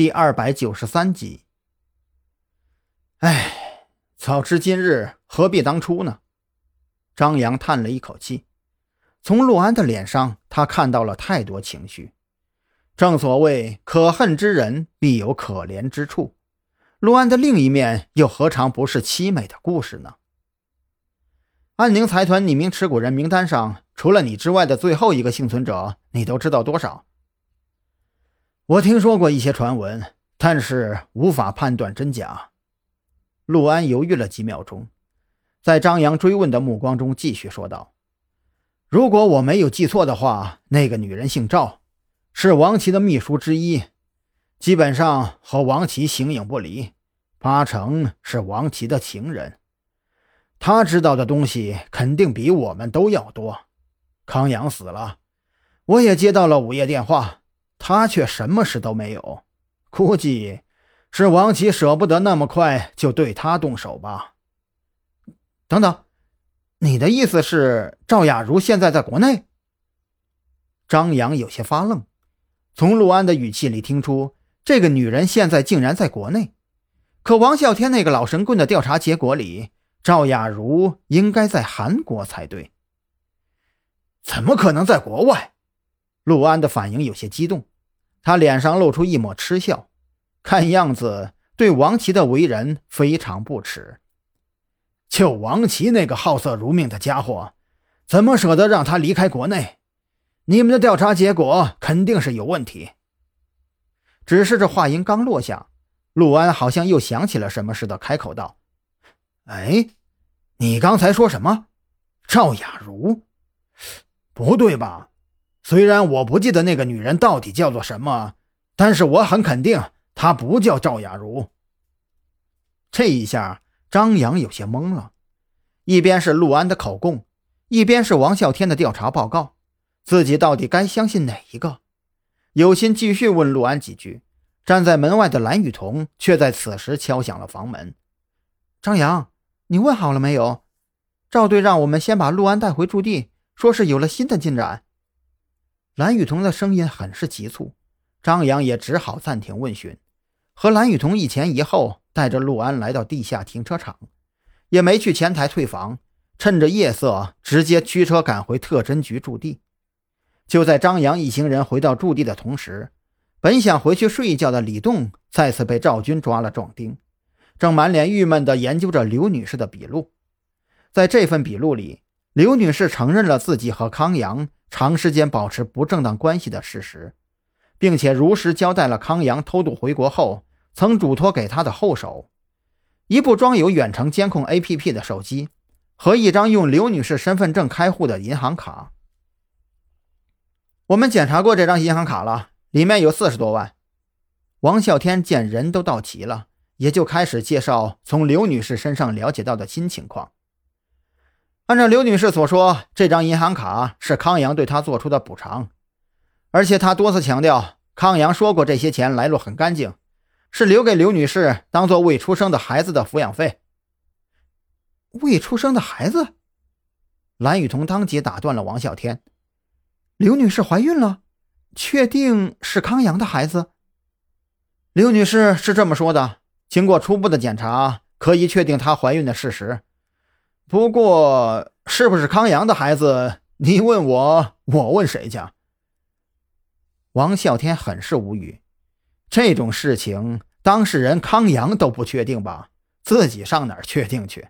第二百九十三集。哎，早知今日，何必当初呢？张扬叹了一口气，从陆安的脸上，他看到了太多情绪。正所谓，可恨之人必有可怜之处。陆安的另一面，又何尝不是凄美的故事呢？安宁财团匿名持股人名单上，除了你之外的最后一个幸存者，你都知道多少？我听说过一些传闻，但是无法判断真假。陆安犹豫了几秒钟，在张扬追问的目光中继续说道：“如果我没有记错的话，那个女人姓赵，是王琦的秘书之一，基本上和王琦形影不离，八成是王琦的情人。他知道的东西肯定比我们都要多。康阳死了，我也接到了午夜电话，他却什么事都没有，估计……”是王琦舍不得那么快就对他动手吧？等等，你的意思是赵雅茹现在在国内？张扬有些发愣，从陆安的语气里听出这个女人现在竟然在国内。可王啸天那个老神棍的调查结果里，赵雅茹应该在韩国才对。怎么可能在国外？陆安的反应有些激动，他脸上露出一抹嗤笑。看样子对王琦的为人非常不耻。就王琦那个好色如命的家伙，怎么舍得让他离开国内？你们的调查结果肯定是有问题。只是这话音刚落下，陆安好像又想起了什么似的，开口道：“哎，你刚才说什么？赵雅茹？不对吧？虽然我不记得那个女人到底叫做什么，但是我很肯定。”她不叫赵雅茹。这一下，张扬有些懵了。一边是陆安的口供，一边是王啸天的调查报告，自己到底该相信哪一个？有心继续问陆安几句，站在门外的蓝雨桐却在此时敲响了房门。张扬，你问好了没有？赵队让我们先把陆安带回驻地，说是有了新的进展。蓝雨桐的声音很是急促，张扬也只好暂停问询。和蓝雨桐一前一后，带着陆安来到地下停车场，也没去前台退房，趁着夜色直接驱车赶回特侦局驻地。就在张扬一行人回到驻地的同时，本想回去睡一觉的李栋再次被赵军抓了壮丁，正满脸郁闷地研究着刘女士的笔录。在这份笔录里，刘女士承认了自己和康阳长时间保持不正当关系的事实，并且如实交代了康阳偷渡回国后。曾嘱托给他的后手，一部装有远程监控 APP 的手机和一张用刘女士身份证开户的银行卡。我们检查过这张银行卡了，里面有四十多万。王啸天见人都到齐了，也就开始介绍从刘女士身上了解到的新情况。按照刘女士所说，这张银行卡是康阳对她做出的补偿，而且她多次强调，康阳说过这些钱来路很干净。是留给刘女士当做未出生的孩子的抚养费。未出生的孩子，蓝雨桐当即打断了王啸天。刘女士怀孕了，确定是康阳的孩子。刘女士是这么说的。经过初步的检查，可以确定她怀孕的事实。不过，是不是康阳的孩子？你问我，我问谁去？王啸天很是无语。这种事情，当事人康阳都不确定吧？自己上哪儿确定去？